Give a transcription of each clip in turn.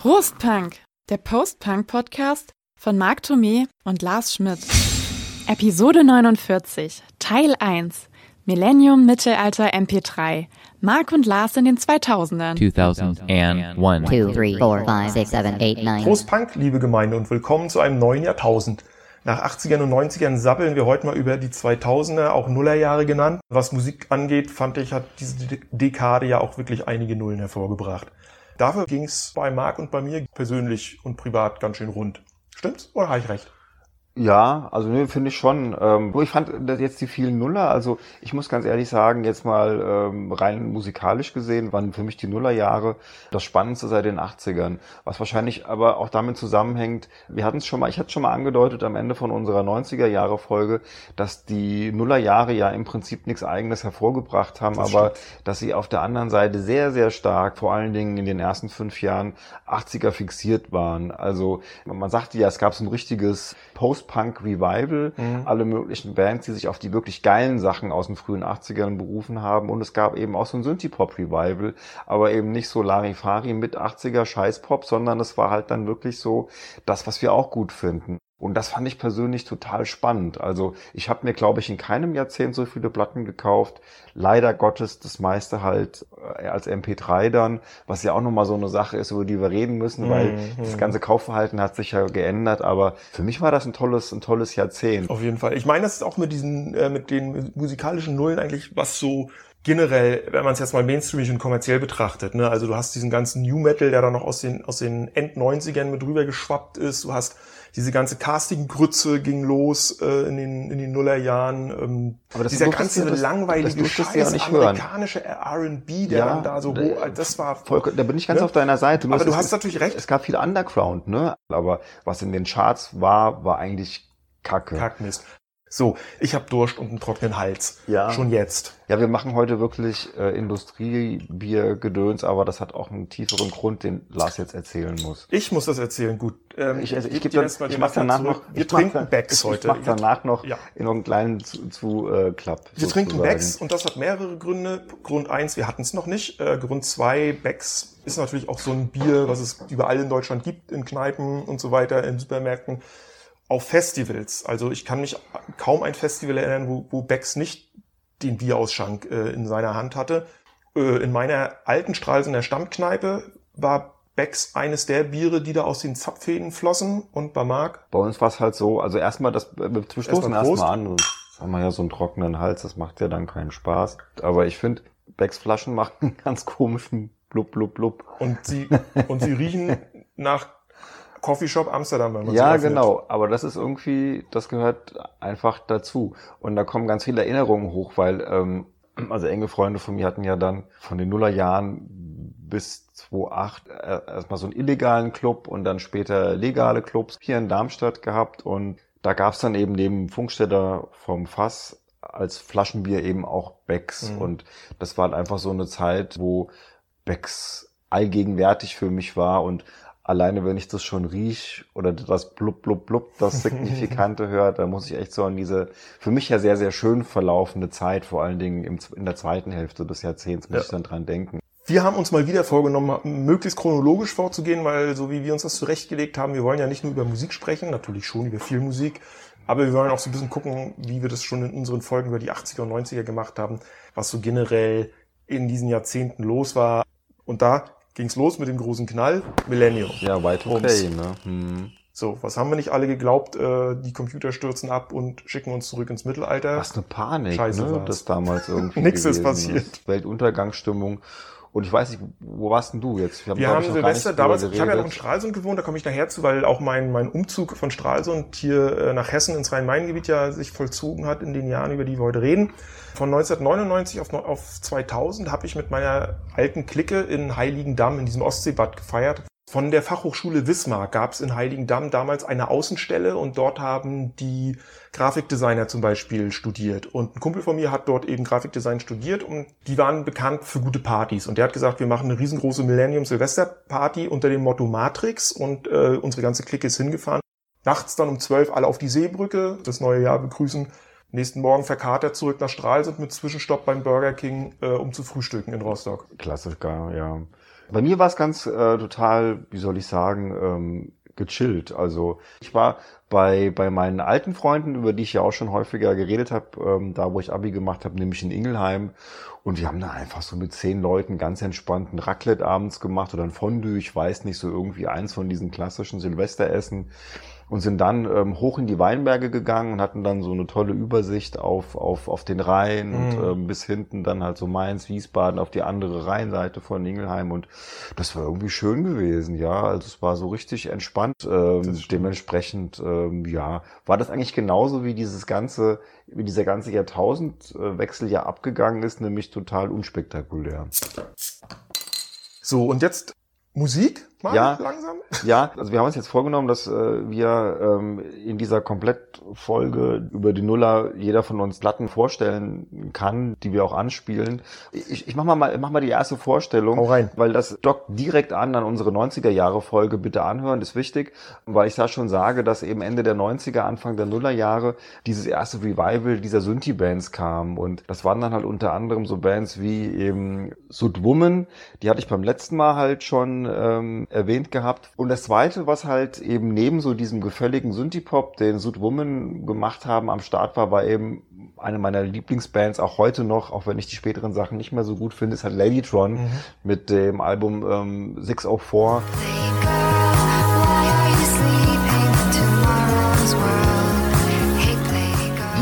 Prostpunk, der Post-Punk-Podcast von Marc Thomé und Lars Schmidt. Episode 49, Teil 1. Millennium Mittelalter MP3. Marc und Lars in den 2000ern. 2001. two, three, four, five, six, seven, eight, nine. Prost Punk, liebe Gemeinde, und willkommen zu einem neuen Jahrtausend. Nach 80ern und 90ern sabbeln wir heute mal über die 2000er, auch Nullerjahre genannt. Was Musik angeht, fand ich, hat diese De- Dekade ja auch wirklich einige Nullen hervorgebracht. Dafür ging's bei Marc und bei mir persönlich und privat ganz schön rund. Stimmt's? Oder habe ich recht? Ja, also ne, finde ich schon. Ähm, ich fand das jetzt die vielen Nuller, also ich muss ganz ehrlich sagen, jetzt mal ähm, rein musikalisch gesehen, waren für mich die Nullerjahre das Spannendste seit den 80ern. Was wahrscheinlich aber auch damit zusammenhängt, wir hatten es schon mal, ich hatte es schon mal angedeutet am Ende von unserer 90er-Jahre-Folge, dass die Nullerjahre ja im Prinzip nichts Eigenes hervorgebracht haben, Das aber dass sie auf der anderen Seite sehr, sehr stark, vor allen Dingen in den ersten fünf Jahren 80er fixiert waren. Also man sagte ja, es gab so ein richtiges Post-Punk-Revival, alle möglichen Bands, die sich auf die wirklich geilen Sachen aus den frühen 80ern berufen haben. Und es gab eben auch so ein Synthie-Pop-Revival, aber eben nicht so Larifari mit 80er Scheiß-Pop, sondern es war halt dann wirklich so das, was wir auch gut finden. Und das fand ich persönlich total spannend. Also ich habe mir, glaube ich, in keinem Jahrzehnt so viele Platten gekauft. Leider Gottes das meiste halt äh, als MP3 dann, was ja auch nochmal so eine Sache ist, über die wir reden müssen, weil Mhm. das ganze Kaufverhalten hat sich ja geändert. Aber für mich war das ein tolles, ein tolles Jahrzehnt. Auf jeden Fall. Ich meine, das ist auch mit diesen, äh, mit den musikalischen Nullen eigentlich was so generell, wenn man es jetzt mal mainstreamig und kommerziell betrachtet, ne? Also du hast diesen ganzen New Metal, der dann noch aus den, aus den End-90ern mit rüber geschwappt ist. Du hast diese ganze Casting-Grütze ging los äh, in den, in den Nullerjahren. Ähm, Aber das dieser ganze das- langweilige das ja Scheiß hören. amerikanische R&B, der dann da so äh, hoch, das war voll, da bin ich ganz ne? auf deiner Seite. Nur Aber es du hast natürlich recht. Es gab viel Underground, ne? Aber was in den Charts war, war eigentlich Kacke. Kackmist. So, ich habe Durst und einen trockenen Hals. Ja. Schon jetzt. Ja, wir machen heute wirklich äh, Industriebiergedöns, aber das hat auch einen tieferen Grund, den Lars jetzt erzählen muss. Ich muss das erzählen, gut. Ähm, Ich, also, ich, dir dann, ich mach Löffel danach zurück. noch, Wir ich mach trinken dann- Becks ich, heute. Ich mach danach noch Ja. in einen kleinen zu, zu äh, Klapp. Wir trinken. Becks und das hat mehrere Gründe. Grund eins, wir hatten es noch nicht. Äh, Grund zwei, Becks ist natürlich auch so ein Bier, was es überall in Deutschland gibt, in Kneipen und so weiter, in Supermärkten. Auf Festivals. Also ich kann mich kaum ein Festival erinnern, wo, wo Becks nicht den Bierausschank äh, in seiner Hand hatte. Äh, in meiner alten Stralsunder Stammkneipe war Becks eines der Biere, die da aus den Zapfhähnen flossen und bei Marc. Bei uns war es halt so, also erstmal das, wir stoßen Erstmal erstmal an, sonst haben wir ja so einen trockenen Hals, das macht ja dann keinen Spaß. Aber ich finde, Becks Flaschen machen einen ganz komischen blub, blub, blub. Und sie, und sie riechen nach Coffeeshop Amsterdam, wenn man Ja, öffnet. genau. Aber das ist irgendwie, das gehört einfach dazu. Und da kommen ganz viele Erinnerungen hoch, weil, ähm, also enge Freunde von mir hatten ja dann von den Nullerjahren bis 2008 äh, erstmal so einen illegalen Club und dann später legale Clubs hier in Darmstadt gehabt. Und da gab's dann eben neben Funkstätter vom Fass als Flaschenbier eben auch Becks. Mhm. Und das war halt einfach so eine Zeit, wo Becks allgegenwärtig für mich war und alleine wenn ich das schon riech oder das blub blub blub, das Signifikante hört, da muss ich echt so an diese für mich ja sehr, sehr schön verlaufende Zeit, vor allen Dingen im, in der zweiten Hälfte des Jahrzehnts, muss Ja. ich dann dran denken. Wir haben uns mal wieder vorgenommen, möglichst chronologisch vorzugehen, weil so wie wir uns das zurechtgelegt haben, wir wollen ja nicht nur über Musik sprechen, natürlich schon über viel Musik, aber wir wollen auch so ein bisschen gucken, wie wir das schon in unseren Folgen über die 80er und 90er gemacht haben, was so generell in diesen Jahrzehnten los war. Und da ging's los mit dem großen Knall, Millennium. Ja, weit okay, ne? Hm. So, was haben wir nicht alle geglaubt? Äh, die Computer stürzen ab und schicken uns zurück ins Mittelalter. Was eine Panik, Scheiße ne? war's. Das damals irgendwie. Nix ist passiert. Weltuntergangsstimmung. Und ich weiß nicht, wo warst denn du jetzt? hab, Wir haben ich, Silvester damals, ich habe ja noch in. Stralsund gewohnt, da komme ich nachher zu, weil auch mein, mein Umzug von Stralsund hier äh, nach Hessen ins Rhein-Main-Gebiet ja sich vollzogen hat in den Jahren, über die wir heute reden. Von 1999 auf, auf 2000 habe ich mit meiner alten Clique in Heiligendamm in diesem Ostseebad gefeiert. Von der Fachhochschule Wismar gab es in Heiligendamm damals eine Außenstelle und dort haben die Grafikdesigner zum Beispiel studiert. Und ein Kumpel von mir hat dort eben Grafikdesign studiert und die waren bekannt für gute Partys. Und der hat gesagt, wir machen eine riesengroße Millennium-Silvester-Party unter dem Motto Matrix und äh, unsere ganze Clique ist hingefahren. Nachts dann um zwölf alle auf die Seebrücke, das neue Jahr begrüßen. nächsten Morgen verkatert zurück nach Stralsund mit Zwischenstopp beim Burger King, äh, um zu frühstücken in Rostock. Klassiker, ja. Bei mir war es ganz äh, total, wie soll ich sagen, ähm, gechillt. Also ich war bei, bei meinen alten Freunden, über die ich ja auch schon häufiger geredet habe, ähm, da wo ich Abi gemacht habe, nämlich in Ingelheim. Und wir haben da einfach so mit zehn Leuten ganz entspannten Raclette abends gemacht oder ein Fondue, ich weiß nicht, so irgendwie eins von diesen klassischen Silvesteressen und sind dann ähm, hoch in die Weinberge gegangen und hatten dann so eine tolle Übersicht auf, auf, auf den Rhein und Mhm. ähm, bis hinten dann halt so Mainz, Wiesbaden auf die andere Rheinseite von Ingelheim und das war irgendwie schön gewesen, ja. Also es war so richtig entspannt. Ähm, dementsprechend, ähm, ja, war das eigentlich genauso wie dieses ganze, wie dieser ganze Jahrtausendwechsel ja abgegangen ist, nämlich total unspektakulär. So, und jetzt Musik mal Ja. langsam? Ja, also wir haben uns jetzt vorgenommen, dass äh, wir ähm, in dieser Komplettfolge über die Nuller jeder von uns Platten vorstellen kann, die wir auch anspielen. Ich, ich mach mal, mach mal die erste Vorstellung, Hau rein. weil das dockt direkt an an unsere 90er Jahre Folge. Bitte anhören, ist wichtig, weil ich da schon sage, dass eben Ende der 90er, Anfang der Nuller Jahre dieses erste Revival dieser Synthie-Bands kam und das waren dann halt unter anderem so Bands wie eben Sud Woman, die hatte ich beim letzten Mal halt schon ähm, erwähnt gehabt. Und das zweite, was halt eben neben so diesem gefälligen Synthie-Pop, den Sud Woman gemacht haben, am Start war, war eben eine meiner Lieblingsbands, auch heute noch, auch wenn ich die späteren Sachen nicht mehr so gut finde, ist halt Ladytron mit dem Album ähm, 604.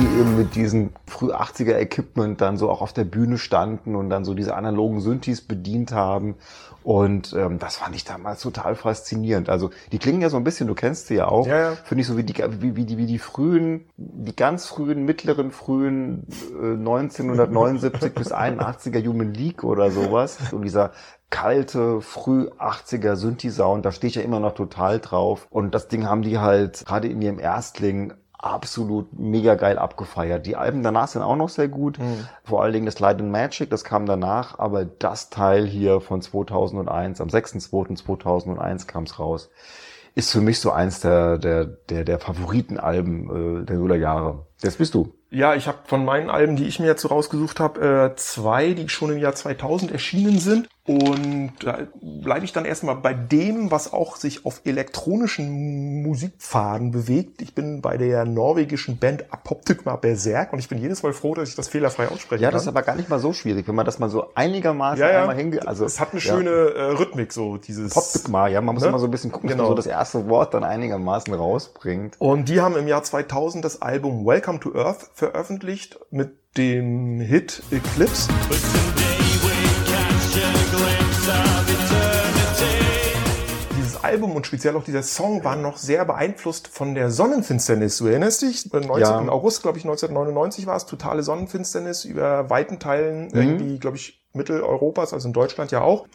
die eben mit diesem früh 80er Equipment dann so auch auf der Bühne standen und dann so diese analogen Synthes bedient haben. Und ähm, das fand ich damals total faszinierend. Also die klingen ja so ein bisschen, du kennst sie ja auch, Ja, ja. finde ich so wie die, wie, wie, die, wie die frühen, die ganz frühen, mittleren, frühen äh, 1979 bis 81er Human League oder sowas. Und dieser kalte, früh 80er Synthi-Sound, da stehe ich ja immer noch total drauf. Und das Ding haben die halt gerade in ihrem Erstling absolut mega geil abgefeiert. Die Alben danach sind auch noch sehr gut. Vor allen Dingen das Light and Magic, das kam danach. Aber das Teil hier von 2001, am 6.2.2001 kam es raus, ist für mich so eins der, der, der, der Favoritenalben äh, der Nuller Jahre. Jetzt bist du. Ja, ich habe von meinen Alben, die ich mir jetzt so rausgesucht habe, äh, zwei, die schon im Jahr 2000 erschienen sind. Und da bleibe ich dann erstmal bei dem, was auch sich auf elektronischen Musikpfaden bewegt. Ich bin bei der norwegischen Band Apoptygma Berserk und ich bin jedes Mal froh, dass ich das fehlerfrei aussprechen Ja, kann. das ist aber gar nicht mal so schwierig, wenn man das mal so einigermaßen ja, ja. einmal hinge... Also, es hat eine ja. schöne äh, Rhythmik, so dieses. Poptygma, ja, man muss Ne? immer so ein bisschen gucken, dass Genau. man so das erste Wort dann einigermaßen rausbringt. Und die haben im Jahr 2000 das Album Welcome to Earth veröffentlicht mit dem Hit Eclipse. Album und speziell auch dieser Song waren noch sehr beeinflusst von der Sonnenfinsternis. Du erinnerst dich? Am 19. Ja. August, glaube ich, 1999 war es, totale Sonnenfinsternis über weiten Teilen irgendwie, glaube ich, Mitteleuropas, also in Deutschland ja auch.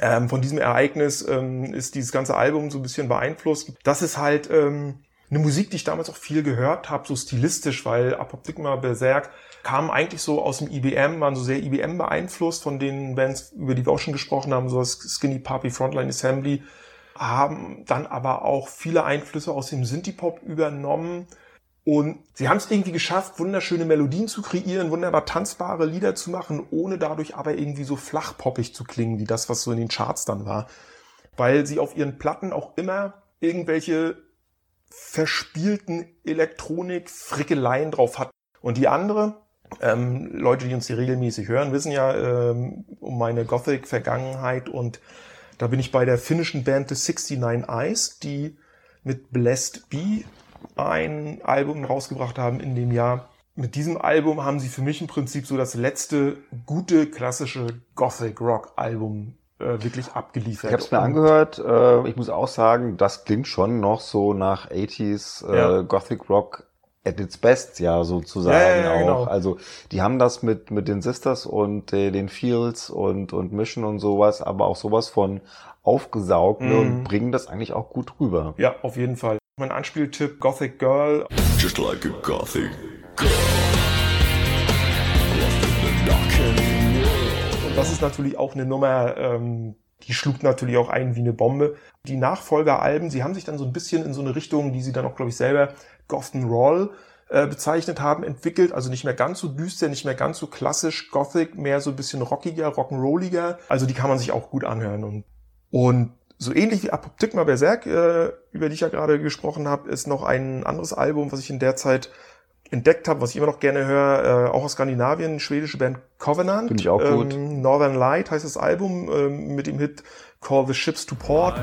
Ähm, von diesem Ereignis ähm, ist dieses ganze Album so ein bisschen beeinflusst. Das ist halt ähm, eine Musik, die ich damals auch viel gehört habe, so stilistisch, weil Apoptygma Berserk kam eigentlich so aus dem IBM, waren so sehr IBM beeinflusst von den Bands, über die wir auch schon gesprochen haben, so Skinny Puppy, Frontline Assembly, haben dann aber auch viele Einflüsse aus dem Synthie-Pop übernommen. Und sie haben es irgendwie geschafft, wunderschöne Melodien zu kreieren, wunderbar tanzbare Lieder zu machen, ohne dadurch aber irgendwie so flachpoppig zu klingen, wie das, was so in den Charts dann war. Weil sie auf ihren Platten auch immer irgendwelche verspielten Elektronik-Frickeleien drauf hatten. Und die andere, ähm, Leute, die uns hier regelmäßig hören, wissen ja ähm, um meine Gothic-Vergangenheit und da bin ich bei der finnischen Band The 69 Eyes, die mit Blessed Bee ein Album rausgebracht haben in dem Jahr. Mit diesem Album haben sie für mich im Prinzip so das letzte gute klassische Gothic Rock Album äh, wirklich abgeliefert. Ich habe es mir angehört. Äh, ich muss auch sagen, das klingt schon noch so nach 80s äh, Ja. Gothic Rock at its best, ja, sozusagen Ja, ja, ja, auch. genau. Also die haben das mit mit den Sisters und äh, den Fields und und Mission und sowas, aber auch sowas von aufgesaugt ne, Mhm. und bringen das eigentlich auch gut rüber. Ja, auf jeden Fall. Mein Anspieltipp Gothic Girl. Just like a gothic Und das ist natürlich auch eine Nummer, ähm, die schlug natürlich auch ein wie eine Bombe. Die Nachfolgeralben, sie haben sich dann so ein bisschen in so eine Richtung, die sie dann auch, glaube ich, selber Gotham Roll äh, bezeichnet haben, entwickelt. Also nicht mehr ganz so düster, nicht mehr ganz so klassisch Gothic, mehr so ein bisschen rockiger, rock'n'rolliger. Also die kann man sich auch gut anhören. Und, und so ähnlich wie Apoptygma Berserk, äh, über die ich ja gerade gesprochen habe, ist noch ein anderes Album, was ich in der Zeit entdeckt habe, was ich immer noch gerne höre, äh, auch aus Skandinavien, schwedische Band Covenant. Finde ich auch gut. Ähm, Northern Light heißt das Album ähm, mit dem Hit Call the Ships to Port.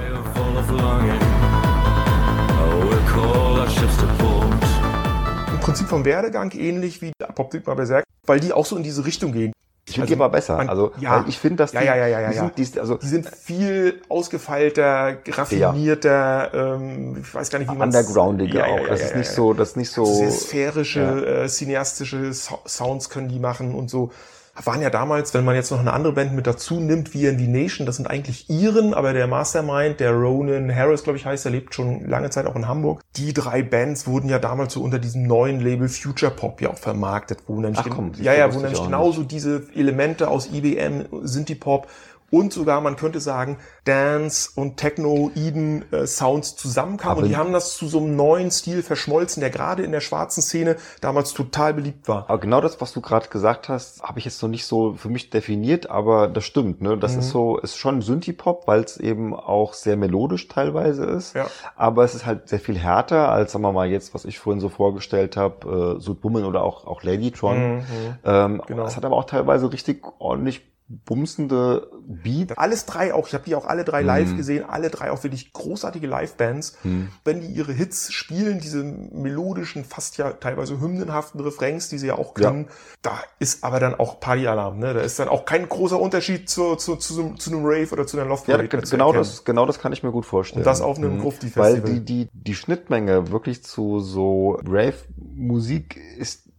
Prinzip vom Werdegang ähnlich wie Apoptygma Berserk, weil die auch so in diese Richtung gehen. Ich finde Also, die aber besser. man- also, ja. ich finde, dass die, Ja, ja, ja, ja, die sind, die, also Die sind viel ausgefeilter, raffinierter, ähm, ich weiß gar nicht, wie man undergroundiger auch. das ist nicht so, das ist nicht so. sehr sphärische, äh, cineastische so Sounds können die machen und so. Waren ja damals, wenn man jetzt noch eine andere Band mit dazu nimmt, wie in die Nation, das sind eigentlich Iren, aber der Mastermind, der Ronan Harris, glaube ich, heißt, der lebt schon lange Zeit auch in Hamburg. Die drei Bands wurden ja damals so unter diesem neuen Label Future Pop ja auch vermarktet, wo nämlich, Ach komm, siehst ja, ja, wo ich nämlich genauso diese Elemente aus IBM, Synthie Pop und sogar, man könnte sagen, Dance und Techno, Eden äh, Sounds zusammenkamen. Aber- und die haben das zu so einem neuen Stil verschmolzen, der gerade in der schwarzen Szene damals total beliebt war. Aber genau das, was du gerade gesagt hast, habe ich jetzt noch nicht so für mich definiert, aber das stimmt. Ne? Das Mhm. ist so, ist schon Synthie-Pop, weil es eben auch sehr melodisch teilweise ist. Ja. Aber es ist halt sehr viel härter als, sagen wir mal, jetzt, was ich vorhin so vorgestellt habe, äh, Sudbummel oder auch, auch Ladytron. Mhm. Ähm, Genau. Es hat aber auch teilweise richtig ordentlich bumsende Beat. Alles drei auch, ich habe die auch alle drei live gesehen, alle drei auch wirklich großartige Live-Bands. Wenn die ihre Hits spielen, diese melodischen, fast ja teilweise hymnenhaften Refrains, die sie ja auch können, da ist aber dann auch Partyalarm. Ne? Da ist dann auch kein großer Unterschied zu, zu, zu, zu einem Rave oder zu einer Loft Ja, Parade zu genau das, genau das kann ich mir gut vorstellen. Und das auf einem Mhm. Grufti-Festival. Weil die, die, die Schnittmenge wirklich zu so Rave-Musik ist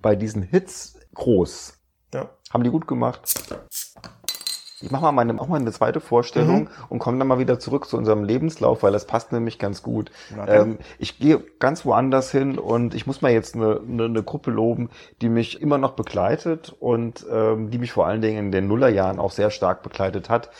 bei diesen Hits groß. Ja. Haben die gut gemacht. Ich mache mal meine, auch mal eine zweite Vorstellung Mhm. und komme dann mal wieder zurück zu unserem Lebenslauf, weil das passt nämlich ganz gut. Ähm, ich gehe ganz woanders hin und ich muss mal jetzt eine, eine, eine Gruppe loben, die mich immer noch begleitet und ähm, die mich vor allen Dingen in den Nullerjahren auch sehr stark begleitet hat.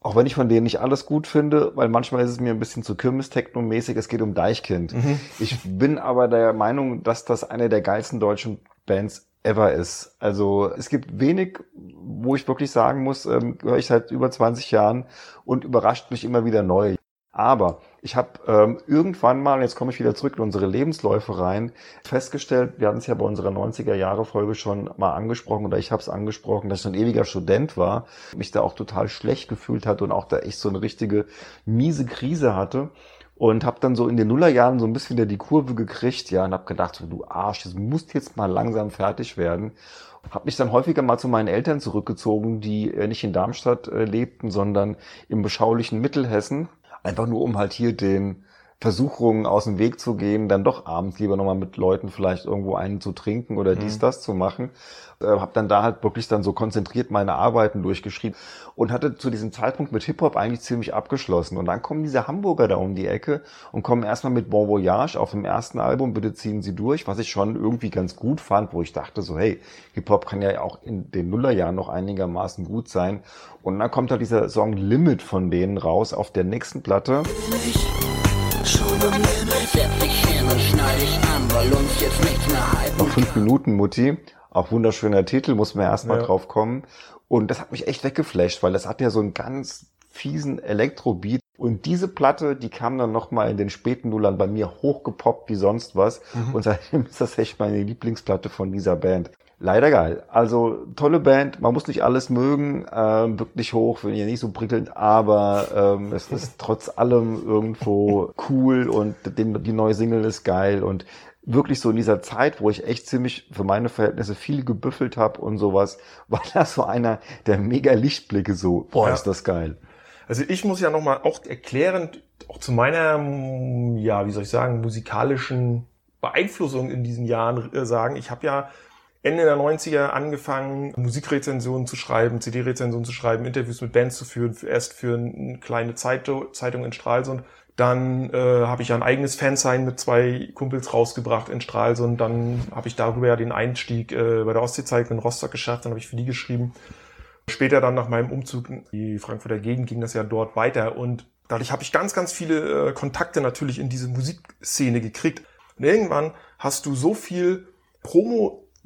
Auch wenn ich von denen nicht alles gut finde, weil manchmal ist es mir ein bisschen zu Kirmes-Techno-mäßig, es geht um Deichkind. Ich bin aber der Meinung, dass das eine der geilsten deutschen Bands ever ist. Also es gibt wenig, wo ich wirklich sagen muss, ähm, höre ich seit über 20 Jahren und überrascht mich immer wieder neu. Aber ich habe ähm, irgendwann mal, jetzt komme ich wieder zurück in unsere Lebensläufe rein, festgestellt, wir hatten es ja bei unserer 90er-Jahre-Folge schon mal angesprochen oder ich habe es angesprochen, dass ich ein ewiger Student war, mich da auch total schlecht gefühlt hatte und auch da echt so eine richtige miese Krise hatte und habe dann so in den Nullerjahren so ein bisschen wieder die Kurve gekriegt, ja, und habe gedacht, so, du Arsch, das musst jetzt mal langsam fertig werden. Habe mich dann häufiger mal zu meinen Eltern zurückgezogen, die äh, nicht in Darmstadt äh, lebten, sondern im beschaulichen Mittelhessen. Einfach nur, um halt hier den Versuchungen aus dem Weg zu gehen, dann doch abends lieber nochmal mit Leuten vielleicht irgendwo einen zu trinken oder dies, das zu machen. Äh, habe dann da halt wirklich dann so konzentriert meine Arbeiten durchgeschrieben und hatte zu diesem Zeitpunkt mit Hip-Hop eigentlich ziemlich abgeschlossen. Und dann kommen diese Hamburger da um die Ecke und kommen erstmal mit Bon Voyage auf dem ersten Album, bitte ziehen sie durch, was ich schon irgendwie ganz gut fand, wo ich dachte so, hey, Hip-Hop kann ja auch in den Nullerjahren noch einigermaßen gut sein. Und dann kommt halt dieser Song Limit von denen raus auf der nächsten Platte. Schon am Limit, setz dich hin und schneid dich an, weil uns jetzt nichts mehr halten Noch fünf Minuten, Mutti. Auch wunderschöner Titel, muss man erstmal Ja. drauf kommen. Und das hat mich echt weggeflasht, weil das hat ja so einen ganz fiesen Elektrobeat. Und diese Platte, die kam dann nochmal in den späten Nullern bei mir hochgepoppt wie sonst was. Und seitdem ist das echt meine Lieblingsplatte von dieser Band. Leider geil. Also tolle Band, man muss nicht alles mögen, ähm, wirklich hoch, finde ich nicht so prickelnd, aber ähm, es ist trotz allem irgendwo cool und den, die neue Single ist geil und wirklich so in dieser Zeit, wo ich echt ziemlich für meine Verhältnisse viel gebüffelt habe und sowas, war das so einer der mega Lichtblicke so, boah, Ja. ist das geil. Also ich muss ja nochmal auch erklärend, auch zu meiner, ja, wie soll ich sagen, musikalischen Beeinflussung in diesen Jahren äh, sagen, ich habe ja Ende der 90er angefangen, Musikrezensionen zu schreiben, CD-Rezensionen zu schreiben, Interviews mit Bands zu führen, erst für eine kleine Zeitung, in Stralsund. Dann äh, habe ich ein eigenes Fansign mit zwei Kumpels rausgebracht in Stralsund. Dann habe ich darüber ja den Einstieg äh, bei der Ostsee-Zeitung in Rostock geschafft. Dann habe ich für die geschrieben. Später dann nach meinem Umzug in die Frankfurter Gegend ging das ja dort weiter und dadurch habe ich ganz, ganz viele äh, Kontakte natürlich in diese Musikszene gekriegt. Und irgendwann hast du so viel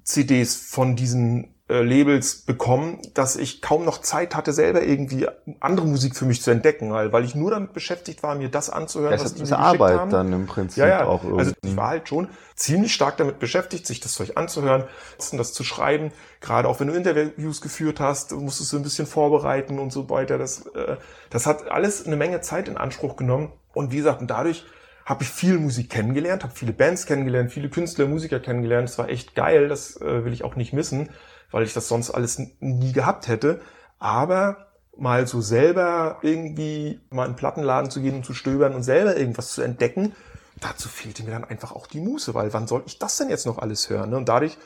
Promo-CDs von diesen äh, Labels bekommen, dass ich kaum noch Zeit hatte, selber irgendwie andere Musik für mich zu entdecken, weil, weil ich nur damit beschäftigt war, mir das anzuhören, Das was ist die mir geschickt Arbeit haben. dann im Prinzip Ja, ja. auch irgendwie. Also ich war halt schon ziemlich stark damit beschäftigt, sich das Zeug anzuhören, das zu schreiben. Gerade auch wenn du Interviews geführt hast, musstest du ein bisschen vorbereiten und so weiter. Das, äh, das hat alles eine Menge Zeit in Anspruch genommen. Und wie gesagt, und dadurch habe ich viel Musik kennengelernt, habe viele Bands kennengelernt, viele Künstler, Musiker kennengelernt. Das war echt geil, das äh, will ich auch nicht missen, weil ich das sonst alles nie gehabt hätte. Aber mal so selber irgendwie mal in den Plattenladen zu gehen und zu stöbern und selber irgendwas zu entdecken, dazu fehlte mir dann einfach auch die Muße, weil wann soll ich das denn jetzt noch alles hören? Ne? Und dadurch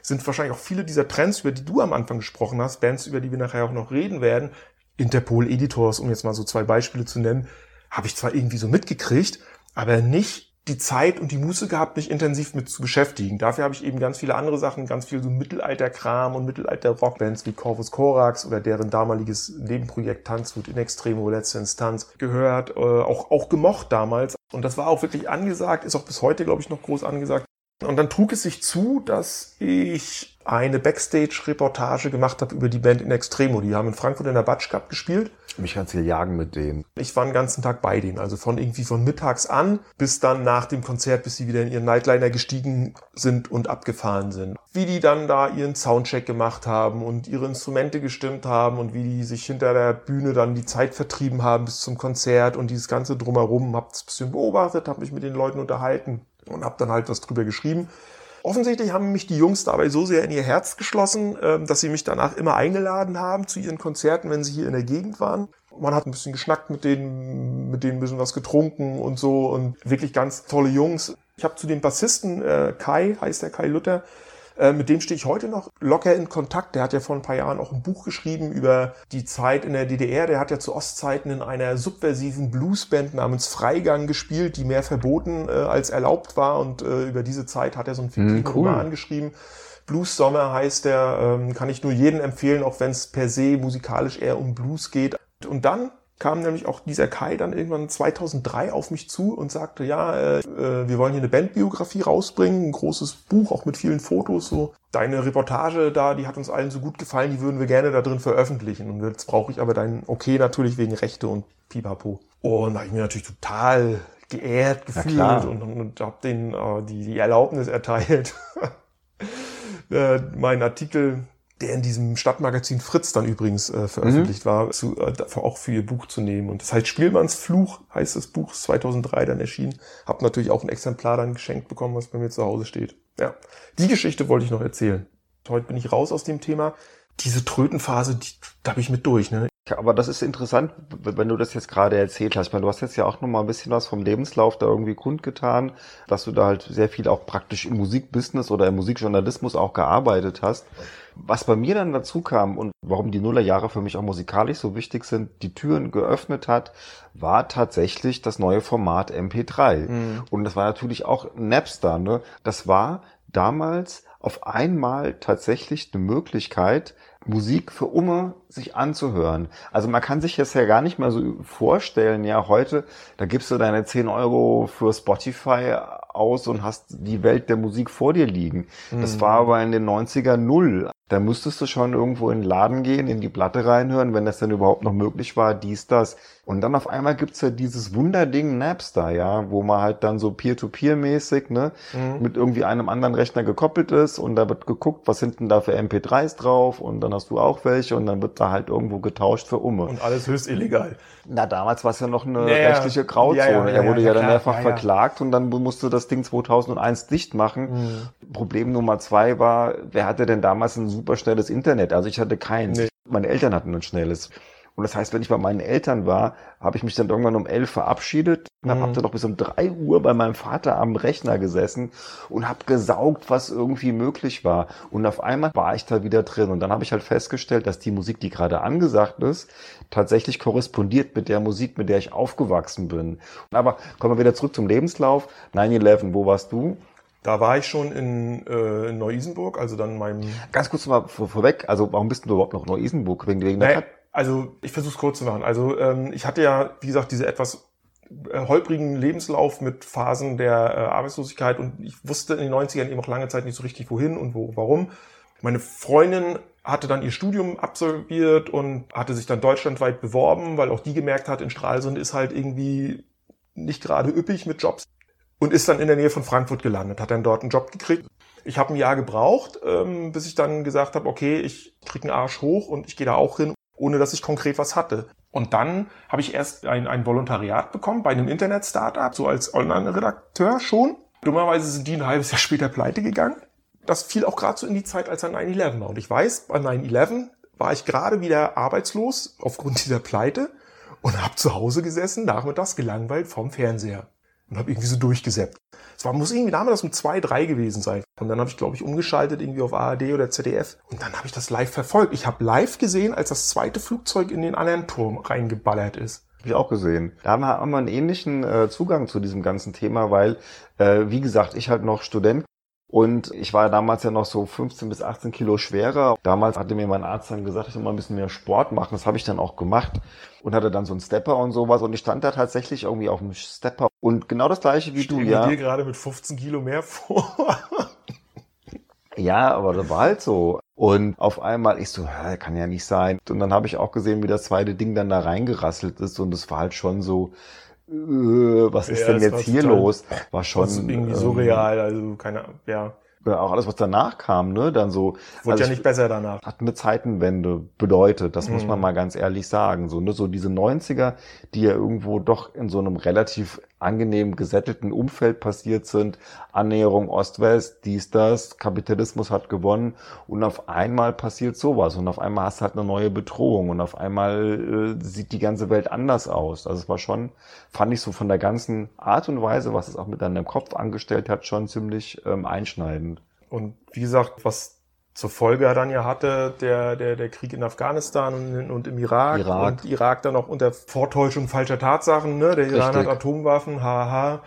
sind wahrscheinlich auch viele dieser Trends, über die du am Anfang gesprochen hast, Bands, über die wir nachher auch noch reden werden, Interpol Editors, um jetzt mal so zwei Beispiele zu nennen, habe ich zwar irgendwie so mitgekriegt, aber nicht die Zeit und die Muße gehabt, mich intensiv mit zu beschäftigen. Dafür habe ich eben ganz viele andere Sachen, ganz viel so Mittelalter-Kram und Mittelalter-Rockbands wie Corvus Corax oder deren damaliges Nebenprojekt Tanzwut in Extremo, letzte Instanz gehört, äh, auch, auch gemocht damals. Und das war auch wirklich angesagt, ist auch bis heute, glaube ich, noch groß angesagt. Und dann trug es sich zu, dass ich eine Backstage-Reportage gemacht habe über die Band In Extremo. Die haben in Frankfurt in der Batsch Cup gespielt. Mich ganz viel jagen mit denen. Ich war den ganzen Tag bei denen, also von irgendwie von mittags an bis dann nach dem Konzert, bis sie wieder in ihren Nightliner gestiegen sind und abgefahren sind. Wie die dann da ihren Soundcheck gemacht haben und ihre Instrumente gestimmt haben und wie die sich hinter der Bühne dann die Zeit vertrieben haben bis zum Konzert und dieses ganze drumherum, hab das ein bisschen beobachtet, habe mich mit den Leuten unterhalten und habe dann halt was drüber geschrieben. Offensichtlich haben mich die Jungs dabei so sehr in ihr Herz geschlossen, ähm, dass sie mich danach immer eingeladen haben zu ihren Konzerten, wenn sie hier in der Gegend waren. Man hat ein bisschen geschnackt mit denen, mit denen ein bisschen was getrunken und so und wirklich ganz tolle Jungs. Ich habe zu dem Bassisten äh, Kai, heißt der Kai Luther, äh, mit dem stehe ich heute noch locker in Kontakt. Der hat ja vor ein paar Jahren auch ein Buch geschrieben über die Zeit in der DDR. Der hat ja zu Ostzeiten in einer subversiven Bluesband namens Freigang gespielt, die mehr verboten äh, als erlaubt war. Und äh, über diese Zeit hat er so einen fiktiven Hm, cool. Roman geschrieben. Blues Sommer heißt der, ähm, kann ich nur jedem empfehlen, auch wenn es per se musikalisch eher um Blues geht. Und dann kam nämlich auch dieser Kai dann irgendwann 2003 auf mich zu und sagte, ja, äh, äh, wir wollen hier eine Bandbiografie rausbringen, ein großes Buch, auch mit vielen Fotos, so. Deine Reportage da, die hat uns allen so gut gefallen, die würden wir gerne da drin veröffentlichen. Und jetzt brauche ich aber dein Okay natürlich wegen Rechte und Pipapo. Und da habe ich mir natürlich total geehrt gefühlt und, und, und habe denen äh, die, die Erlaubnis erteilt, äh, meinen Artikel, der in diesem Stadtmagazin Fritz dann übrigens äh, veröffentlicht war, zu, äh, auch für ihr Buch zu nehmen. Und das heißt Spielmanns Fluch, heißt das Buch, ist 2003 dann erschienen. Hab natürlich auch ein Exemplar dann geschenkt bekommen, was bei mir zu Hause steht. Ja, die Geschichte wollte ich noch erzählen. Heute bin ich raus aus dem Thema. Diese Trötenphase, die, da habe ich mit durch. Ne? Aber das ist interessant, wenn du das jetzt gerade erzählt hast. Ich meine, du hast jetzt ja auch noch mal ein bisschen was vom Lebenslauf da irgendwie kundgetan, dass du da halt sehr viel auch praktisch im Musikbusiness oder im Musikjournalismus auch gearbeitet hast. Was bei mir dann dazu kam und warum die Nullerjahre für mich auch musikalisch so wichtig sind, die Türen geöffnet hat, war tatsächlich das neue Format MP3. Und das war natürlich auch Napster. Ne? Das war damals auf einmal tatsächlich eine Möglichkeit, Musik für Umme sich anzuhören. Also man kann sich das ja gar nicht mehr so vorstellen, ja, heute, da gibst du deine 10 Euro für Spotify aus und hast die Welt der Musik vor dir liegen. Das war aber in den 90er null. Da müsstest du schon irgendwo in den Laden gehen, in die Platte reinhören, wenn das denn überhaupt noch möglich war, dies, das. Und dann auf einmal gibt's ja dieses Wunderding Napster, ja, wo man halt dann so Peer-to-Peer-mäßig, ne, mit irgendwie einem anderen Rechner gekoppelt ist und da wird geguckt, was sind denn da für MP3s drauf und dann hast du auch welche und dann wird da halt irgendwo getauscht für Umme. Und alles höchst illegal. Na, damals war es ja noch eine Ja, ja. rechtliche Grauzone. Ja, ja, ja, er wurde ja, dann mehrfach verklagt und dann musste das Ding 2001 dicht machen. Problem Nummer zwei war, wer hatte denn damals ein super schnelles Internet? Also ich hatte keins. Nee. Meine Eltern hatten ein schnelles. Und das heißt, wenn ich bei meinen Eltern war, habe ich mich dann irgendwann um elf verabschiedet und Mhm. habe dann noch bis um drei Uhr bei meinem Vater am Rechner gesessen und habe gesaugt, was irgendwie möglich war. Und auf einmal war ich da wieder drin. Und dann habe ich halt festgestellt, dass die Musik, die gerade angesagt ist, tatsächlich korrespondiert mit der Musik, mit der ich aufgewachsen bin. Aber kommen wir wieder zurück zum Lebenslauf. 9-11, wo warst du? Da war ich schon in, äh, in Neu-Isenburg, also dann meinem Ganz kurz mal vor, vorweg, also warum bist du überhaupt noch in Neu-Isenburg? Wegen, wegen der Naja, also ich versuche es kurz zu machen. Also ähm, ich hatte ja, wie gesagt, diese etwas äh, holprigen Lebenslauf mit Phasen der äh, Arbeitslosigkeit und ich wusste in den 90ern eben auch lange Zeit nicht so richtig wohin und wo, warum. Meine Freundin hatte dann ihr Studium absolviert und hatte sich dann deutschlandweit beworben, weil auch die gemerkt hat, in Stralsund ist halt irgendwie nicht gerade üppig mit Jobs und ist dann in der Nähe von Frankfurt gelandet, hat dann dort einen Job gekriegt. Ich habe ein Jahr gebraucht, ähm, bis ich dann gesagt habe, okay, ich krieg einen Arsch hoch und ich gehe da auch hin, ohne dass ich konkret was hatte. Und dann habe ich erst ein, ein Volontariat bekommen bei einem Internet-Startup, so als Online-Redakteur schon. Dummerweise sind die ein halbes Jahr später pleite gegangen. Das fiel auch gerade so in die Zeit, als er 9-11 war. Und ich weiß, bei 9-11 war ich gerade wieder arbeitslos aufgrund dieser Pleite und habe zu Hause gesessen, nachmittags gelangweilt vom Fernseher und habe irgendwie so durchgesäppt. Es war, muss irgendwie damals um zwei, drei gewesen sein. Und dann habe ich, glaube ich, umgeschaltet irgendwie auf ARD oder ZDF. Und dann habe ich das live verfolgt. Ich habe live gesehen, als das zweite Flugzeug in den anderen Turm reingeballert ist. Habe ich auch gesehen. Da haben wir, haben wir einen ähnlichen äh, Zugang zu diesem ganzen Thema, weil, äh, wie gesagt, ich halt noch Student und ich war damals ja noch so 15 bis 18 Kilo schwerer. Damals hatte mir mein Arzt dann gesagt, ich soll mal ein bisschen mehr Sport machen. Das habe ich dann auch gemacht und hatte dann so einen Stepper und sowas. Und ich stand da tatsächlich irgendwie auf dem Stepper. Und genau das gleiche wie Stell du, ja. dir gerade mit 15 Kilo mehr vor. Ja, aber das war halt so. Und auf einmal, ich so, kann ja nicht sein. Und dann habe ich auch gesehen, wie das zweite Ding dann da reingerasselt ist. Und es war halt schon so, was ist Ja, denn jetzt hier total- los? War schon Das ist irgendwie ähm, surreal. Also keine. Ja, auch alles, was danach kam, ne, dann so. wurde also ja ich- nicht besser danach. hat eine Zeitenwende bedeutet, das muss Mhm. man mal ganz ehrlich sagen. So, ne, so diese 90er, die ja irgendwo doch in so einem relativ angenehm gesättelten Umfeld passiert sind. Annäherung Ost-West, dies, das, Kapitalismus hat gewonnen und auf einmal passiert sowas und auf einmal hast du halt eine neue Bedrohung und auf einmal äh, sieht die ganze Welt anders aus. Also es war schon, fand ich so von der ganzen Art und Weise, was es auch mit deinem Kopf angestellt hat, schon ziemlich ähm, einschneidend. Und wie gesagt, was zur Folge dann ja hatte, der, der, der Krieg in Afghanistan und, und im Irak, Irak. und Irak dann auch unter Vortäuschung falscher Tatsachen, ne? Der Iran Richtig. hat Atomwaffen, haha.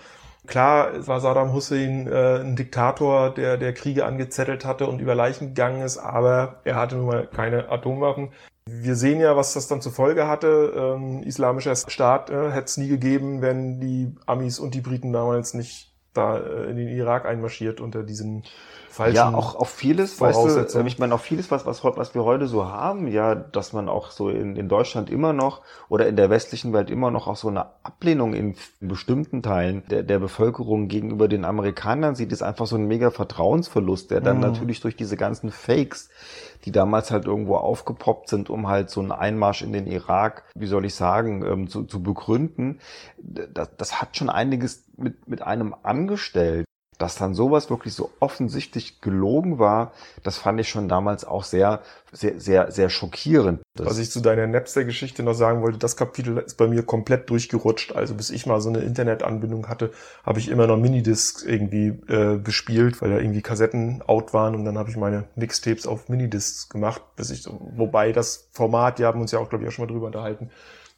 Klar, es war Saddam Hussein äh, ein Diktator, der, der Kriege angezettelt hatte und über Leichen gegangen ist, aber er hatte nun mal keine Atomwaffen. Wir sehen ja, was das dann zur Folge hatte. Ähm, islamischer Staat äh, hätte es nie gegeben, wenn die Amis und die Briten damals nicht da äh, in den Irak einmarschiert unter diesen falschen Ja, auch, auch vieles, weißt du, Voraussetzungen. äh, ich meine, auch vieles, was, was, was wir heute so haben, ja, dass man auch so in, in Deutschland immer noch oder in der westlichen Welt immer noch auch so eine Ablehnung in bestimmten Teilen der, der Bevölkerung gegenüber den Amerikanern sieht, ist einfach so ein mega Vertrauensverlust, der dann Mhm. natürlich durch diese ganzen Fakes, die damals halt irgendwo aufgepoppt sind, um halt so einen Einmarsch in den Irak, wie soll ich sagen, ähm, zu, zu begründen, das, das hat schon einiges mit, mit einem angestellt dass dann sowas wirklich so offensichtlich gelogen war, das fand ich schon damals auch sehr, sehr, sehr, sehr schockierend. Was ich zu deiner Napster-Geschichte noch sagen wollte, das Kapitel ist bei mir komplett durchgerutscht. Also bis ich mal so eine Internetanbindung hatte, habe ich immer noch Minidiscs irgendwie äh, bespielt, weil da irgendwie Kassetten out waren und dann habe ich meine Mixtapes auf Minidiscs gemacht, bis ich wobei das Format, die haben uns ja auch, glaube ich, auch schon mal drüber unterhalten,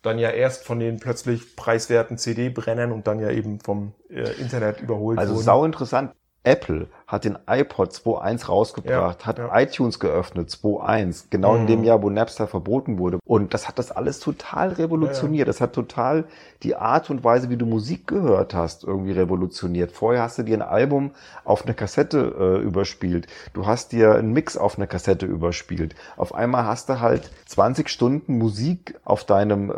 dann ja erst von den plötzlich preiswerten CD-Brennern und dann ja eben vom äh, Internet überholt also wurden. sau interessant. Apple hat den iPod 2.1 rausgebracht, Ja, hat ja. iTunes geöffnet, 2.1, genau in Mhm. dem Jahr, wo Napster verboten wurde. Und das hat das alles total revolutioniert. Das hat total die Art und Weise, wie du Musik gehört hast, irgendwie revolutioniert. Vorher hast du dir ein Album auf eine Kassette äh, überspielt. Du hast dir einen Mix auf eine Kassette überspielt. Auf einmal hast du halt 20 Stunden Musik auf deinem äh,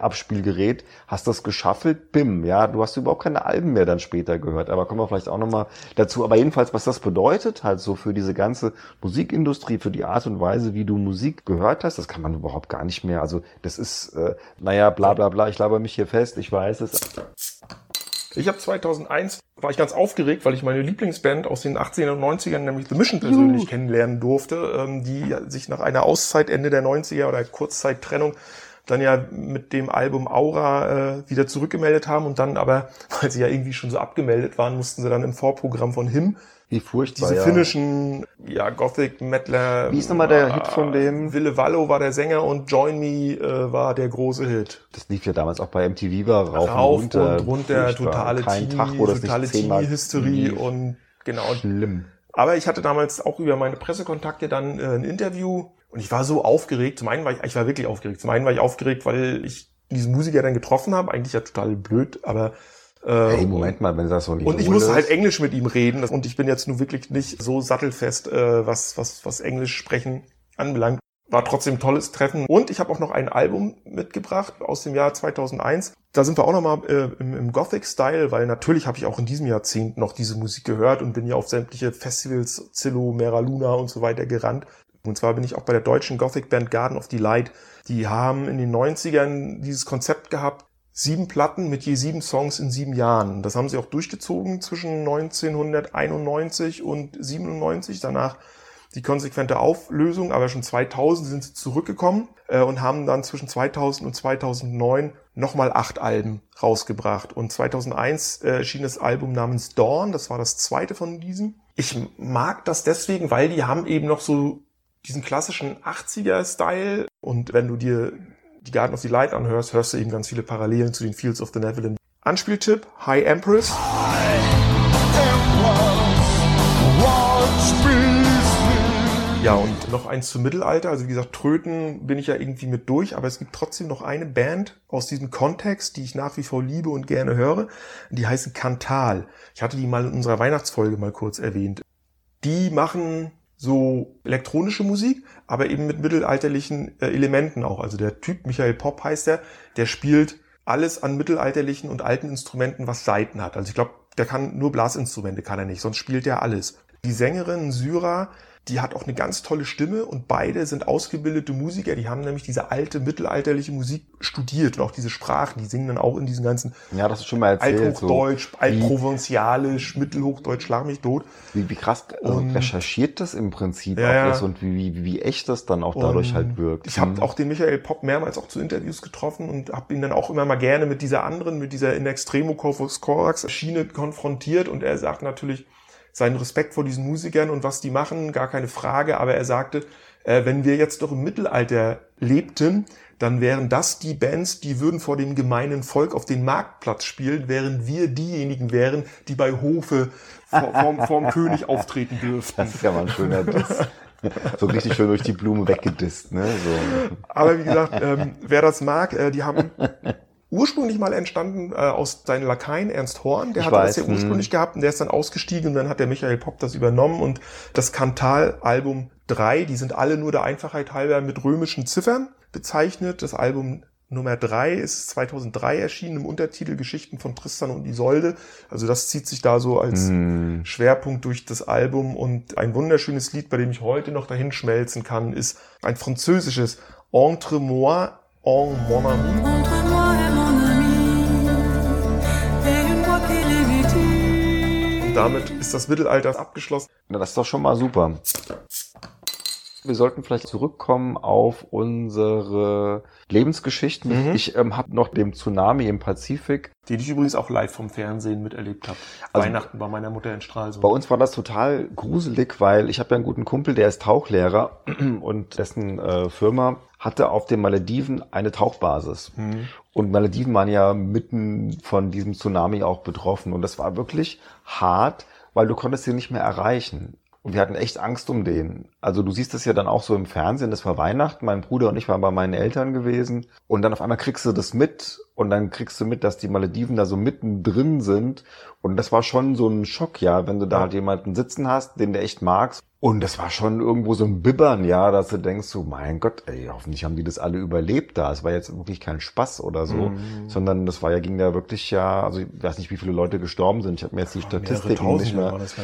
MP3-Abspielgerät, hast das geschaffelt, bim, ja, du hast überhaupt keine Alben mehr dann später gehört. Aber kommen wir vielleicht auch nochmal dazu. Aber jedenfalls, was das bedeutet, halt so für diese ganze Musikindustrie, für die Art und Weise, wie du Musik gehört hast, das kann man überhaupt gar nicht mehr. Also das ist, äh, naja, bla bla bla, ich laber mich hier fest, ich weiß es. Ich habe 2001 war ich ganz aufgeregt, weil ich meine Lieblingsband aus den 80er und 90ern, nämlich The Mission persönlich kennenlernen durfte, ähm, die sich nach einer Auszeit Ende der 90er oder Kurzzeittrennung dann ja mit dem Album Aura äh, wieder zurückgemeldet haben und dann aber, weil sie ja irgendwie schon so abgemeldet waren, mussten sie dann im Vorprogramm von Him Wie furchtbar. diese ja. finnischen, ja, Gothic Metaler. Wie ist nochmal der Hit von denen? Wille Wallo war der Sänger und Join Me äh, war der große Hit. Das lief ja damals auch bei MTV, war rauf, Rauf und runter. und runter, totale Kein Teenie, Tag, wo das totale Teenie-Hysterie und genau. Schlimm. Aber ich hatte damals auch über meine Pressekontakte dann äh, ein Interview und ich war so aufgeregt. Zum einen war ich, ich war wirklich aufgeregt. Zum einen war ich aufgeregt, weil ich diesen Musiker dann getroffen habe. Eigentlich ja total blöd, aber äh, Hey, Moment mal, wenn das so nicht und ich musste ist. halt Englisch mit ihm reden und ich bin jetzt nun wirklich nicht so sattelfest, äh, was, was, was Englisch sprechen anbelangt. War trotzdem ein tolles Treffen. Und ich habe auch noch ein Album mitgebracht aus dem Jahr 2001. Da sind wir auch nochmal äh, im, im Gothic-Style, weil natürlich habe ich auch in diesem Jahrzehnt noch diese Musik gehört und bin ja auf sämtliche Festivals, Zillow, Mera Luna und so weiter gerannt. Und zwar bin ich auch bei der deutschen Gothic-Band Garden of Delight. Die haben in den 90ern dieses Konzept gehabt, sieben Platten mit je sieben Songs in sieben Jahren. Das haben sie auch durchgezogen zwischen 1991 und 97. Danach die konsequente Auflösung, aber schon 2000 sind sie zurückgekommen äh, und haben dann zwischen 2000 und 2009 nochmal acht Alben rausgebracht. Und 2001 äh, erschien das Album namens Dawn, das war das zweite von diesen. Ich mag das deswegen, weil die haben eben noch so diesen klassischen 80er-Style und wenn du dir die Garden of the Light anhörst, hörst du eben ganz viele Parallelen zu den Fields of the Neverland. Anspieltipp, High Empress. Ja, und noch eins zum Mittelalter. Also wie gesagt, Tröten bin ich ja irgendwie mit durch, aber es gibt trotzdem noch eine Band aus diesem Kontext, die ich nach wie vor liebe und gerne höre. Die heißen Kantal. Ich hatte die mal in unserer Weihnachtsfolge mal kurz erwähnt. Die machen so elektronische Musik, aber eben mit mittelalterlichen äh, Elementen auch. Also der Typ, Michael Popp heißt er, der spielt alles an mittelalterlichen und alten Instrumenten, was Saiten hat. Also ich glaube, der kann nur Blasinstrumente, kann er nicht, sonst spielt er alles. Die Sängerin Syra, die hat auch eine ganz tolle Stimme und beide sind ausgebildete Musiker. Die haben nämlich diese alte mittelalterliche Musik studiert und auch diese Sprachen. Die singen dann auch in diesen ganzen Ja, das ist schon mal erzählt. So. Althochdeutsch, Altprovenzalisch, Mittelhochdeutsch, schlag mich tot. Wie, wie krass äh, Und- recherchiert das im Prinzip Ja, auch ist und wie, wie, wie echt das dann auch dadurch halt wirkt. Ich habe Mhm. auch den Michael Popp mehrmals auch zu Interviews getroffen und habe ihn dann auch immer mal gerne mit dieser anderen, mit dieser In Extremo Corvus Corax Schiene konfrontiert und er sagt natürlich seinen Respekt vor diesen Musikern und was die machen, gar keine Frage, aber er sagte, äh, wenn wir jetzt doch im Mittelalter lebten, dann wären das die Bands, die würden vor dem gemeinen Volk auf den Marktplatz spielen, während wir diejenigen wären, die bei Hofe vor, vorm, vorm König auftreten dürften. Das ist ja mal ein schöner Diss. so richtig schön durch die Blume weggedisst, ne? So. Aber wie gesagt, ähm, wer das mag, äh, die haben ursprünglich mal entstanden äh, aus seinen Lakaien Ernst Horn, der Ich hatte weiß, das ja hm. ursprünglich gehabt und der ist dann ausgestiegen und dann hat der Michael Popp das übernommen und das Kantal-Album 3, die sind alle nur der Einfachheit halber mit römischen Ziffern bezeichnet. Das Album Nummer 3 ist 2003 erschienen im Untertitel Geschichten von Tristan und Isolde. Also das zieht sich da so als Hm. Schwerpunkt durch das Album und ein wunderschönes Lied, bei dem ich heute noch dahin schmelzen kann, ist ein französisches Entre moi en mon ami. Entre moi et mon ami, et une. Und damit ist das Mittelalter abgeschlossen. Na, das ist doch schon mal super. Wir sollten vielleicht zurückkommen auf unsere Lebensgeschichten. Mhm. Ich ähm, habe noch dem Tsunami im Pazifik. Den ich übrigens auch live vom Fernsehen miterlebt habe. Also- Weihnachten bei meiner Mutter in Stralsund. Bei uns war das total gruselig, weil ich habe ja einen guten Kumpel, der ist Tauchlehrer und dessen äh, Firma hatte auf den Malediven eine Tauchbasis. Mhm. Und Malediven waren ja mitten von diesem Tsunami auch betroffen. Und das war wirklich hart, weil du konntest sie nicht mehr erreichen. Und wir hatten echt Angst um den. Also du siehst es ja dann auch so im Fernsehen, das war Weihnachten, mein Bruder und ich waren bei meinen Eltern gewesen. Und dann auf einmal kriegst du das mit und dann kriegst du mit, dass die Malediven da so mittendrin sind. Und das war schon so ein Schock, ja, wenn du da halt jemanden sitzen hast, den du echt magst. Und das war schon irgendwo so ein Bibbern, ja, dass du denkst so, mein Gott, ey, hoffentlich haben die das alle überlebt da. Es war jetzt wirklich kein Spaß oder so, Mhm. sondern das war ja, ging ja wirklich ja, also ich weiß nicht, wie viele Leute gestorben sind. Ich habe mir jetzt die Statistiken nicht mehr. das?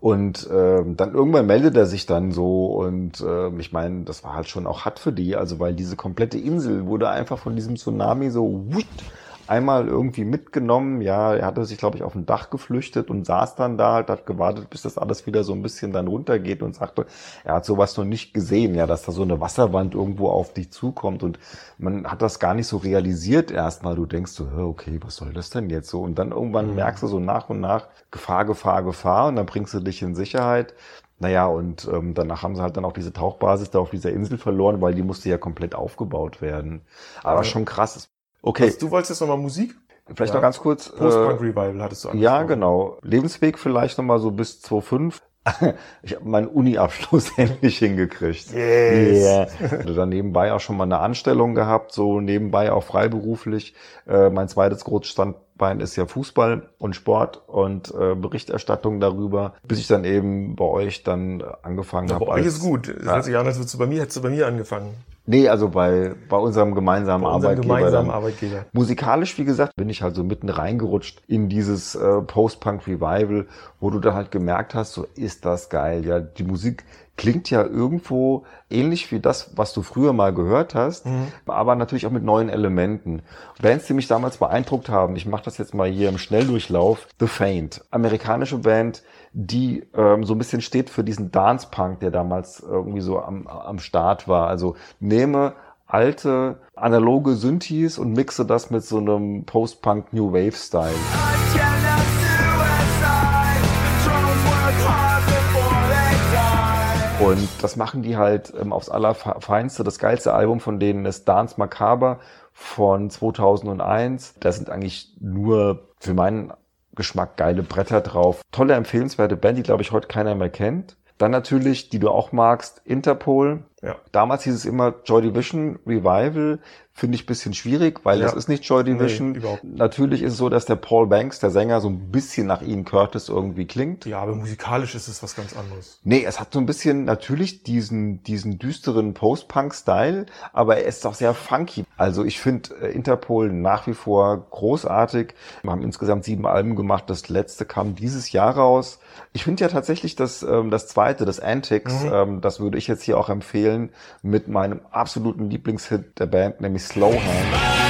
Und ähm, dann irgendwann meldet er sich dann so und ähm, ich meine, das war halt schon auch hart für die, also weil diese komplette Insel wurde einfach von diesem Tsunami so wutt, einmal irgendwie mitgenommen. Ja, er hatte sich, glaube ich, auf ein Dach geflüchtet und saß dann da, halt, hat gewartet, bis das alles wieder so ein bisschen dann runtergeht und sagte, er hat sowas noch nicht gesehen, ja, dass da so eine Wasserwand irgendwo auf dich zukommt und man hat das gar nicht so realisiert erstmal. Du denkst so, okay, was soll das denn jetzt so? Und dann irgendwann merkst du so nach und nach Gefahr, Gefahr, Gefahr und dann bringst du dich in Sicherheit. Naja, und ähm, danach haben sie halt dann auch diese Tauchbasis da auf dieser Insel verloren, weil die musste ja komplett aufgebaut werden. Aber Ja. schon krass. Okay, Also, du wolltest jetzt nochmal Musik? vielleicht ja. noch ganz kurz. Post-Punk Äh, Revival hattest du ja, angesprochen. genau. Lebensweg vielleicht nochmal so bis 2.5. Ich habe meinen Uni-Abschluss endlich hingekriegt. Yes. Yeah. Also dann nebenbei auch schon mal eine Anstellung gehabt, so nebenbei auch freiberuflich. Äh, mein zweites Großstandbein ist ja Fußball und Sport und äh, Berichterstattung darüber, bis ich dann eben bei euch dann angefangen Ja, habe. bei euch ist gut. Es hört sich an, als würdest du bei mir, hättest du bei mir angefangen. Nee, also bei, bei unserem gemeinsamen Bei unserem Arbeitgeber. gemeinsamen. Arbeitgeber. Musikalisch, wie gesagt, bin ich halt so mitten reingerutscht in dieses äh, Post-Punk-Revival, wo du dann halt gemerkt hast, so ist das geil. Ja, die Musik klingt ja irgendwo ähnlich wie das, was du früher mal gehört hast, aber natürlich auch mit neuen Elementen. Bands, die mich damals beeindruckt haben, ich mache das jetzt mal hier im Schnelldurchlauf, The Faint, amerikanische Band, die ähm, so ein bisschen steht für diesen Dance-Punk, der damals irgendwie so am, am Start war. Also nehme alte analoge Synthes und mixe das mit so einem Post-Punk New Wave Und das machen die halt ähm, aufs Allerfeinste. Das geilste Album von denen ist Dance Macabre von 2001. Da sind eigentlich nur für meinen Geschmack geile Bretter drauf. Tolle, empfehlenswerte Band, die glaube ich heute keiner mehr kennt. Dann natürlich, die du auch magst, Interpol. Ja. Damals hieß es immer Joy Division Revival. Finde ich ein bisschen schwierig, weil Ja. das ist nicht Joy Division. Nee. Natürlich ist es so, dass der Paul Banks, der Sänger, so ein bisschen nach Ian Curtis irgendwie klingt. Ja, aber musikalisch ist es was ganz anderes. Nee, es hat so ein bisschen natürlich diesen, diesen düsteren Post-Punk-Style, aber er ist auch sehr funky. Also ich finde äh, Interpol nach wie vor großartig. Wir haben insgesamt sieben Alben gemacht. Das letzte kam dieses Jahr raus. Ich finde ja tatsächlich das, ähm, das zweite, das Antics, ähm, das würde ich jetzt hier auch empfehlen, mit meinem absoluten Lieblingshit der Band, nämlich Slow Hand.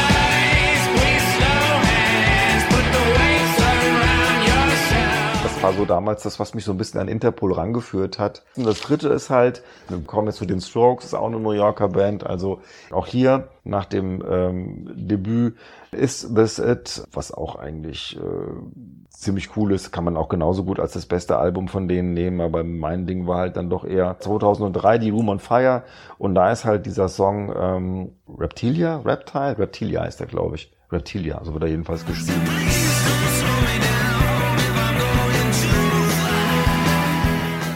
Das war so damals das, was mich so ein bisschen an Interpol rangeführt hat. Und das dritte ist halt, wir kommen jetzt zu den Strokes, ist auch eine New Yorker Band. Also auch hier nach dem ähm, Debüt ist This It, was auch eigentlich äh, ziemlich cool ist, kann man auch genauso gut als das beste Album von denen nehmen. Aber mein Ding war halt dann doch eher 2003 die Room on Fire. Und da ist halt dieser Song ähm, Reptilia, Reptile, Reptilia heißt der, glaube ich. Reptilia, so wird er jedenfalls geschrieben.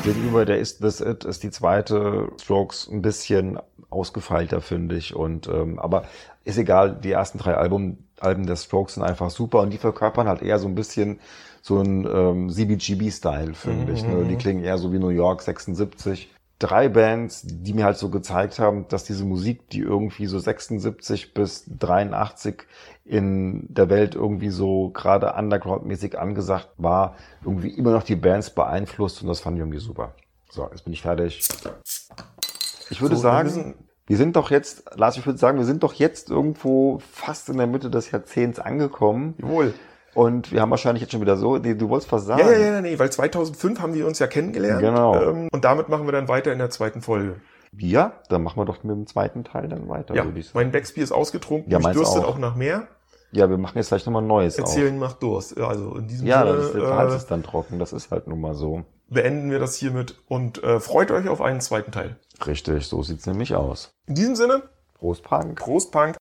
Gegenüber der Is This It ist die zweite Strokes ein bisschen ausgefeilter, finde ich. Und ähm, aber ist egal, die ersten drei Album, Alben der Strokes sind einfach super und die verkörpern halt eher so ein bisschen so ein ähm, CBGB-Style, finde ich. Ne? Die klingen eher so wie New York 76. Drei Bands, die mir halt so gezeigt haben, dass diese Musik, die irgendwie so 76 bis 83 in der Welt irgendwie so gerade underground-mäßig angesagt war, irgendwie immer noch die Bands beeinflusst und das fand ich irgendwie super. So, jetzt bin ich fertig. Ich würde So, sagen, wir sind doch jetzt, Lars, ich würde sagen, wir sind doch jetzt irgendwo fast in der Mitte des Jahrzehnts angekommen. Jawohl. Und wir haben wahrscheinlich jetzt schon wieder so, du wolltest was sagen. Ja, ja, ja, nee, weil 2005 haben wir uns ja kennengelernt. Genau. Ähm, und damit machen wir dann weiter in der zweiten Folge. Ja, dann machen wir doch mit dem zweiten Teil dann weiter, Ja, würde ich sagen. mein Becksbier ist ausgetrunken. Ja, meins dürstet auch. auch nach mehr. Ja, wir machen jetzt gleich nochmal ein neues Erzählen macht Durst. Also in diesem auf. Ja, Sinne das ist, der Hals äh, ist dann trocken, das ist halt nun mal so. beenden wir das hiermit und äh, freut euch auf einen zweiten Teil. Richtig, so sieht's nämlich aus. In diesem Sinne, Prost, Punk. Prost Punk.